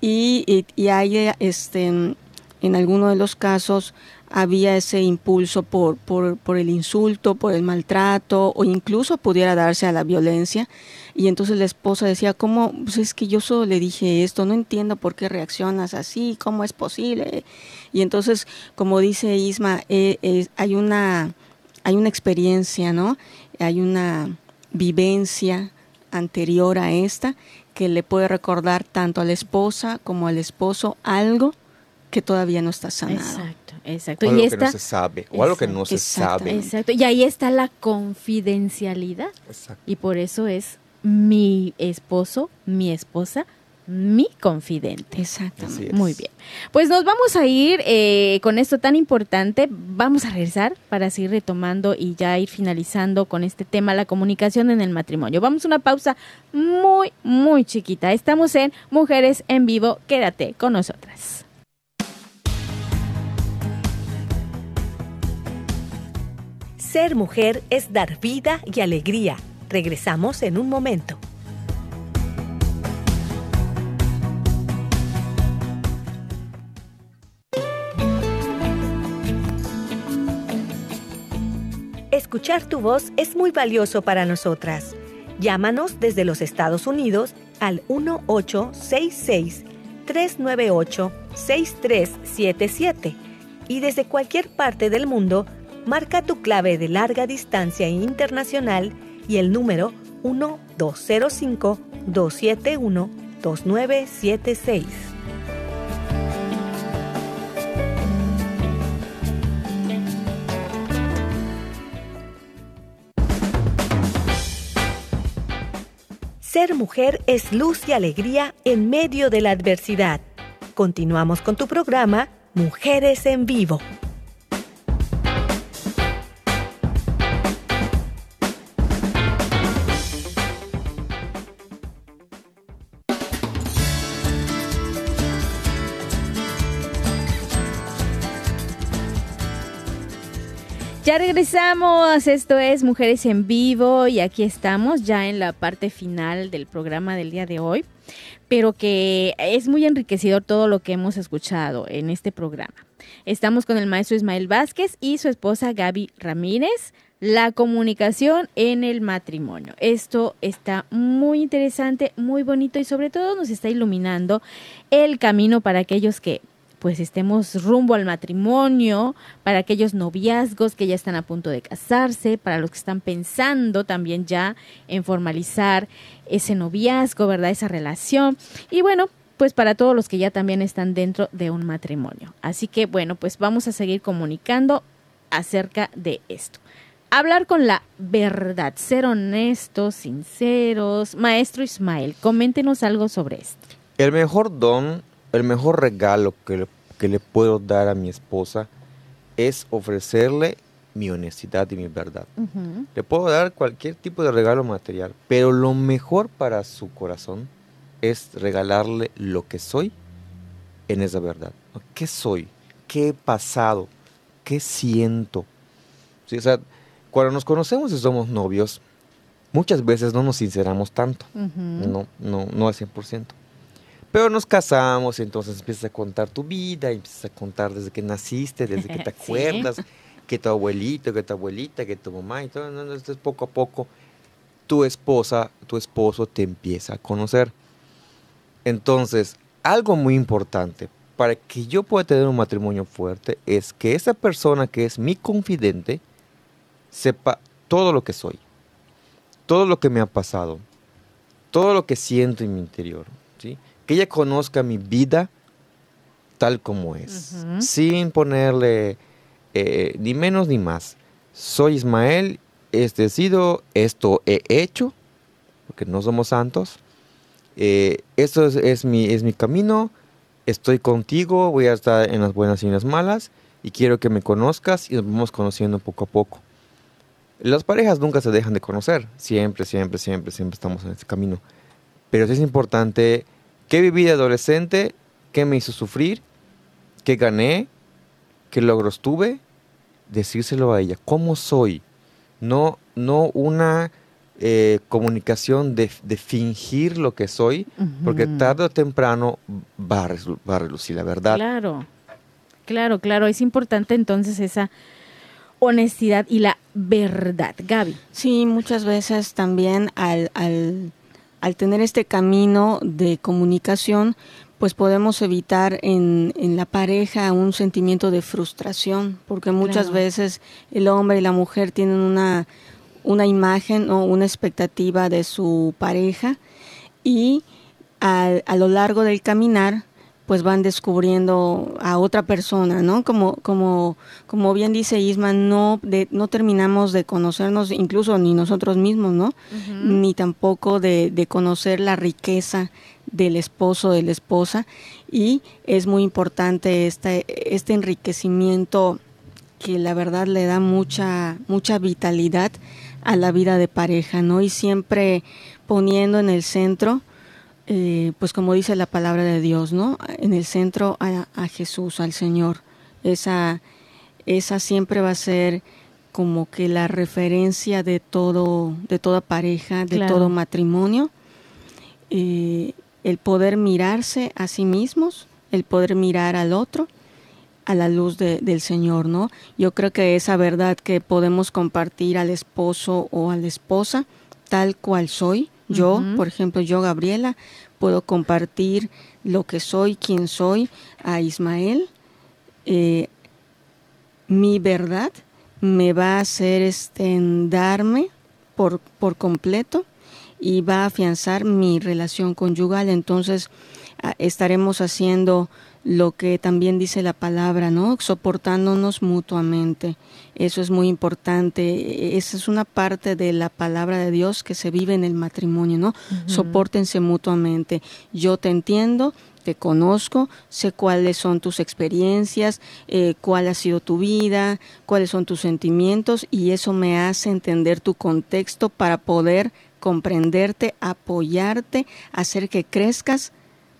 y, y, hay, este, en alguno de los casos había ese impulso por, por, por, el insulto, por el maltrato o incluso pudiera darse a la violencia. Y entonces la esposa decía, ¿cómo? Pues es que yo solo le dije esto, no entiendo por qué reaccionas así, ¿cómo es posible? Y entonces, como dice Isma, eh, hay una hay una experiencia, ¿no? Hay una vivencia anterior a esta que le puede recordar tanto a la esposa como al esposo algo que todavía no está sanado. Exacto, exacto. O algo que no se sabe, o algo que no se sabe. Exacto, y ahí está la confidencialidad. Exacto. Y por eso es mi esposo, mi esposa, mi confidente. Exacto. Muy bien. Pues nos vamos a ir eh, con esto tan importante. Vamos a regresar para seguir retomando y ya ir finalizando con este tema, la comunicación en el matrimonio. Vamos a una pausa muy, muy chiquita. Estamos en Mujeres en Vivo. Quédate con nosotras. Ser mujer es dar vida y alegría. Regresamos en un momento. Escuchar tu voz es muy valioso para nosotras. Llámanos desde los Estados Unidos al 1866-398-6377 y desde cualquier parte del mundo, marca tu clave de larga distancia internacional y el número 1205-271-2976. Ser mujer es luz y alegría en medio de la adversidad. Continuamos con tu programa Mujeres en Vivo. Regresamos, esto es Mujeres en Vivo y aquí estamos ya en la parte final del programa del día de hoy, pero que es muy enriquecedor todo lo que hemos escuchado en este programa. Estamos con el maestro Ismael Vázquez y su esposa Gaby Ramírez, la comunicación en el matrimonio. Esto está muy interesante, muy bonito y sobre todo nos está iluminando el camino para aquellos que pues estemos rumbo al matrimonio, para aquellos noviazgos que ya están a punto de casarse, para los que están pensando también ya en formalizar ese noviazgo, ¿verdad? Esa relación. Y bueno, pues para todos los que ya también están dentro de un matrimonio. Así que bueno, pues vamos a seguir comunicando acerca de esto. Hablar con la verdad, ser honestos, sinceros. Maestro Ismael, coméntenos algo sobre esto. El mejor don el mejor regalo que le, que le puedo dar a mi esposa es ofrecerle mi honestidad y mi verdad. Le puedo dar cualquier tipo de regalo material, pero lo mejor para su corazón es regalarle lo que soy en esa verdad. ¿Qué soy? ¿Qué he pasado? ¿Qué siento? o sea, cuando nos conocemos y somos novios, muchas veces no nos sinceramos tanto, no, no, no al 100%. Pero nos casamos y entonces empiezas a contar tu vida, empiezas a contar desde que naciste, desde que te [LAUGHS] acuerdas, que tu abuelito, que tu abuelita, que tu mamá y todo. Entonces poco a poco tu esposa, tu esposo te empieza a conocer. Entonces, algo muy importante para que yo pueda tener un matrimonio fuerte es que esa persona que es mi confidente sepa todo lo que soy, todo lo que me ha pasado, todo lo que siento en mi interior, ¿sí? Que ella conozca mi vida tal como es, sin ponerle eh, ni menos ni más. Soy Ismael, he sido, esto he hecho, porque no somos santos. Eh, esto es, mi, es mi camino, estoy contigo, voy a estar en las buenas y en las malas, y quiero que me conozcas y nos vamos conociendo poco a poco. Las parejas nunca se dejan de conocer, siempre, siempre, siempre, siempre estamos en este camino. Pero sí es importante qué viví de adolescente, qué me hizo sufrir, qué gané, qué logros tuve, decírselo a ella, cómo soy, no, no una eh, comunicación de, fingir lo que soy, porque tarde o temprano va a, va a relucir la verdad. Claro, claro, claro, es importante entonces esa honestidad y la verdad. Gaby. Sí, muchas veces también al, al, tener este camino de comunicación, pues podemos evitar en, en, la pareja un sentimiento de frustración, porque muchas veces el hombre y la mujer tienen una, una imagen o una expectativa de su pareja y a, a lo largo del caminar pues van descubriendo a otra persona, ¿no? Como, como, como bien dice Isma, no, de, no terminamos de conocernos, incluso ni nosotros mismos, ¿no? Ni tampoco de, de, conocer la riqueza del esposo, de la esposa, y es muy importante este, este enriquecimiento que la verdad le da mucha, mucha vitalidad a la vida de pareja, ¿no? Y siempre poniendo en el centro eh, pues como dice la palabra de Dios, ¿no? En el centro a, Jesús, al Señor. Esa, esa siempre va a ser como que la referencia de todo, de toda pareja, de todo matrimonio. Eh, el poder mirarse a sí mismos, el poder mirar al otro a la luz del Señor, ¿no? Yo creo que esa verdad que podemos compartir al esposo o a la esposa, tal cual soy, yo, por ejemplo, yo, Gabriela, puedo compartir lo que soy, quién soy, a Ismael. Eh, mi verdad me va a hacer darme por, por completo y va a afianzar mi relación conyugal. Entonces, estaremos haciendo lo que también dice la palabra, ¿no? Soportándonos mutuamente. Eso es muy importante. Esa es una parte de la palabra de Dios que se vive en el matrimonio, ¿no? Sopórtense mutuamente. Yo te entiendo, te conozco, sé cuáles son tus experiencias, eh, cuál ha sido tu vida, cuáles son tus sentimientos y eso me hace entender tu contexto para poder comprenderte, apoyarte, hacer que crezcas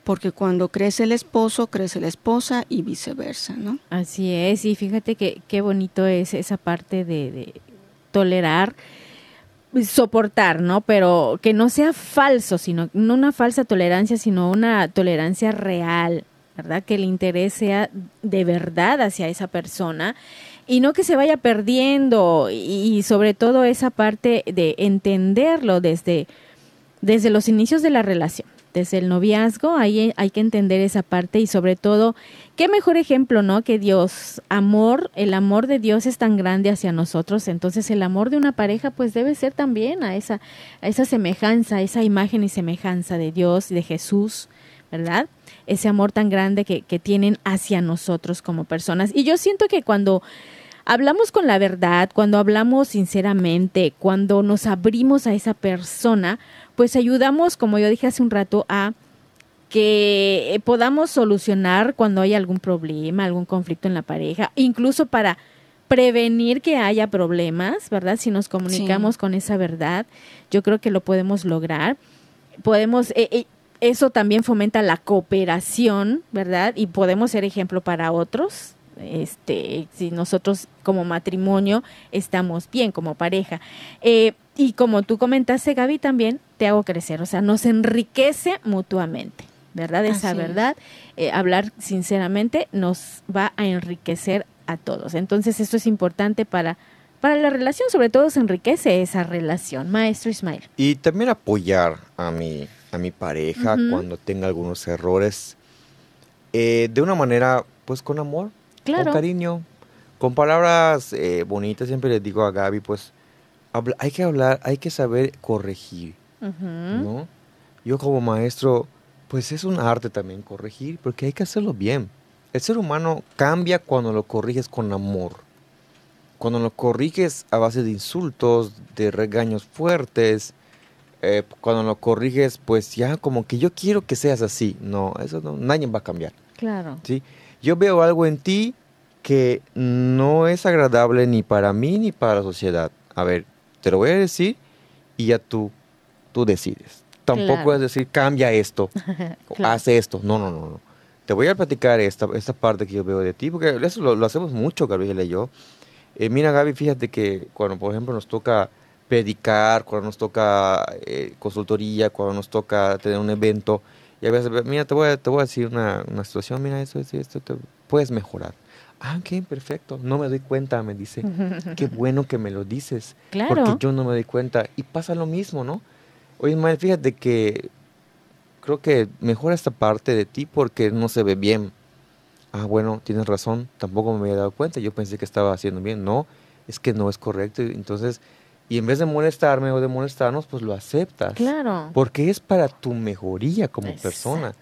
porque cuando crece el esposo, crece la esposa y viceversa, ¿no? Así es, y fíjate que qué bonito es esa parte de, tolerar, soportar, ¿no? Pero que no sea falso, sino no una falsa tolerancia, sino una tolerancia real, ¿verdad? Que el interés sea de verdad hacia esa persona y no que se vaya perdiendo y, sobre todo esa parte de entenderlo desde, desde los inicios de la relación desde el noviazgo, ahí hay que entender esa parte y sobre todo, qué mejor ejemplo, ¿no? Que Dios, amor, el amor de Dios es tan grande hacia nosotros, entonces el amor de una pareja pues debe ser también a esa, a esa semejanza, a esa imagen y semejanza de Dios de Jesús, ¿verdad? Ese amor tan grande que, que tienen hacia nosotros como personas. Y yo siento que cuando hablamos con la verdad, cuando hablamos sinceramente, cuando nos abrimos a esa persona, pues ayudamos, como yo dije hace un rato, a que podamos solucionar cuando hay algún problema, algún conflicto en la pareja, incluso para prevenir que haya problemas, ¿verdad? Si nos comunicamos con esa verdad, yo creo que lo podemos lograr. Podemos, eh, eh, eso también fomenta la cooperación, ¿verdad? Y podemos ser ejemplo para otros. Este, si nosotros como matrimonio estamos bien como pareja. Eh, y como tú comentaste, Gaby, también te hago crecer, o sea, nos enriquece mutuamente, ¿verdad? Esa verdad, hablar sinceramente nos va a enriquecer a todos. Entonces, esto es importante para, para la relación, sobre todo se enriquece esa relación. Maestro Ismael. Y también apoyar a mi, a mi pareja cuando tenga algunos errores, eh, de una manera, pues con amor, con cariño, con palabras eh, bonitas. Siempre les digo a Gaby, pues, hay que hablar, hay que saber corregir, ¿no? Yo como maestro, pues es un arte también corregir, porque hay que hacerlo bien. El ser humano cambia cuando lo corriges con amor. Cuando lo corriges a base de insultos, de regaños fuertes, eh, cuando lo corriges, pues ya como que yo quiero que seas así. No, eso no, nadie va a cambiar. Claro. ¿sí? Yo veo algo en ti que no es agradable ni para mí ni para la sociedad. A ver, te lo voy a decir y ya tú, tú decides. Tampoco es decir, cambia esto, [LAUGHS] haz esto. No, no, no, no te voy a platicar esta, esta parte que yo veo de ti, porque eso lo, hacemos mucho, Gabriel y yo. Eh, mira, Gaby, fíjate que cuando, por ejemplo, nos toca predicar, cuando nos toca eh, consultoría, cuando nos toca tener un evento, y a veces, mira, te voy a, te voy a decir una, una situación, mira, esto, esto, esto, te puedes mejorar. Ah, ok, perfecto. No me doy cuenta, me dice. [LAUGHS] Qué bueno que me lo dices. Claro. Porque yo no me doy cuenta. Y pasa lo mismo, ¿no? Oye, Ismael, fíjate que creo que mejora esta parte de ti porque no se ve bien. Ah, bueno, tienes razón, tampoco me había dado cuenta, yo pensé que estaba haciendo bien. No, es que no es correcto. Entonces, y en vez de molestarme o de molestarnos, pues lo aceptas. Claro. Porque es para tu mejoría como persona.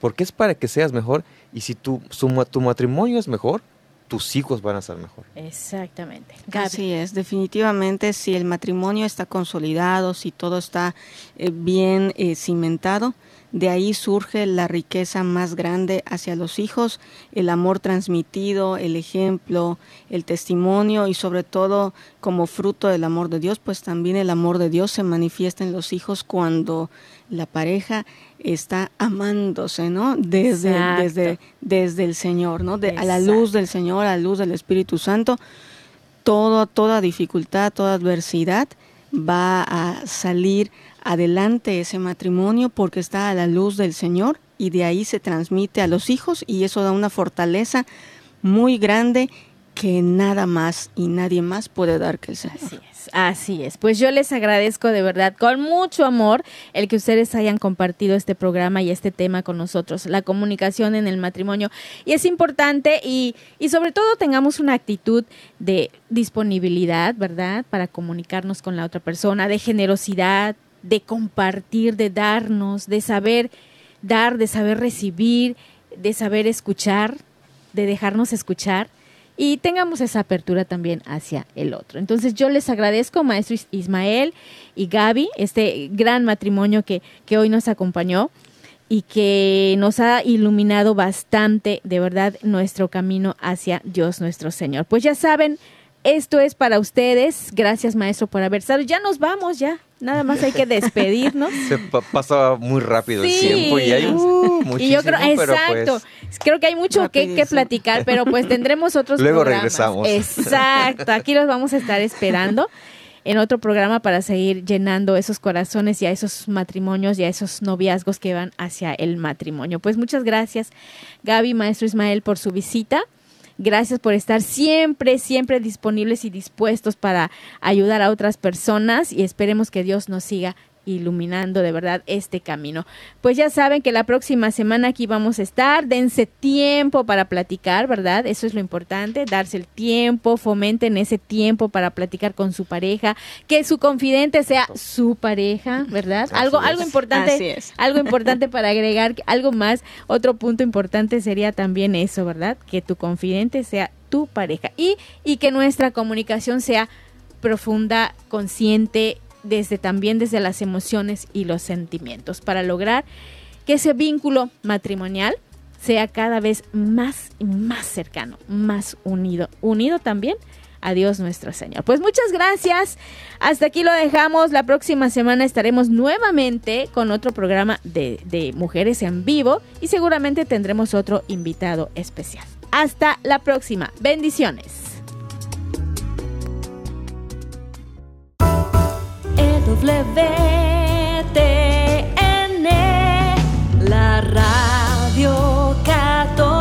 Porque es para que seas mejor. Y si tu, tu matrimonio es mejor, tus hijos van a ser mejor. Exactamente. Así es, definitivamente si el matrimonio está consolidado, si todo está eh, bien eh, cimentado, de ahí surge la riqueza más grande hacia los hijos, el amor transmitido, el ejemplo, el testimonio y sobre todo como fruto del amor de Dios, pues también el amor de Dios se manifiesta en los hijos cuando la pareja está amándose, ¿no? Desde, desde, desde el Señor, ¿no? De, a la luz del Señor, a la luz del Espíritu Santo, todo, toda dificultad, toda adversidad va a salir adelante ese matrimonio porque está a la luz del Señor y de ahí se transmite a los hijos y eso da una fortaleza muy grande que nada más y nadie más puede dar que el Señor. Así es, así es. Pues yo les agradezco de verdad con mucho amor el que ustedes hayan compartido este programa y este tema con nosotros, la comunicación en el matrimonio. Y es importante y, y sobre todo tengamos una actitud de disponibilidad, ¿verdad? Para comunicarnos con la otra persona, de generosidad, de compartir, de darnos, de saber dar, de saber recibir, de saber escuchar, de dejarnos escuchar y tengamos esa apertura también hacia el otro. Entonces yo les agradezco, maestro Ismael y Gaby, este gran matrimonio que, que hoy nos acompañó y que nos ha iluminado bastante, de verdad, nuestro camino hacia Dios nuestro Señor. Pues ya saben, esto es para ustedes. Gracias, maestro, por haber estado. Ya nos vamos, ya. Nada más hay que [LAUGHS] despedirnos. Se pasa muy rápido el tiempo y hay uh, y yo creo, pues exacto. creo que hay mucho que, que, platicar, pero pues [LAUGHS] tendremos otros Luego regresamos. Exacto. Aquí los vamos a estar esperando en otro programa para seguir llenando esos corazones y a esos matrimonios y a esos noviazgos que van hacia el matrimonio. Pues muchas gracias, Gaby, maestro Ismael, por su visita. Gracias por estar siempre, siempre disponibles y dispuestos para ayudar a otras personas y esperemos que Dios nos siga iluminando de verdad este camino. Pues ya saben que la próxima semana aquí vamos a estar, dense tiempo para platicar, ¿verdad? Eso es lo importante, darse el tiempo, fomenten ese tiempo para platicar con su pareja, que su confidente sea su pareja, ¿verdad? algo algo importante, algo [LAUGHS] importante para agregar algo más, otro punto importante sería también eso, ¿verdad? Que tu confidente sea tu pareja y y que nuestra comunicación sea profunda, consciente, desde también desde las emociones y los sentimientos para lograr que ese vínculo matrimonial sea cada vez más y más cercano, más unido, unido también a Dios nuestro Señor. Pues muchas gracias. Hasta aquí lo dejamos. La próxima semana estaremos nuevamente con otro programa de, de mujeres en vivo y seguramente tendremos otro invitado especial. Hasta la próxima. Bendiciones. WTN, la radio 14.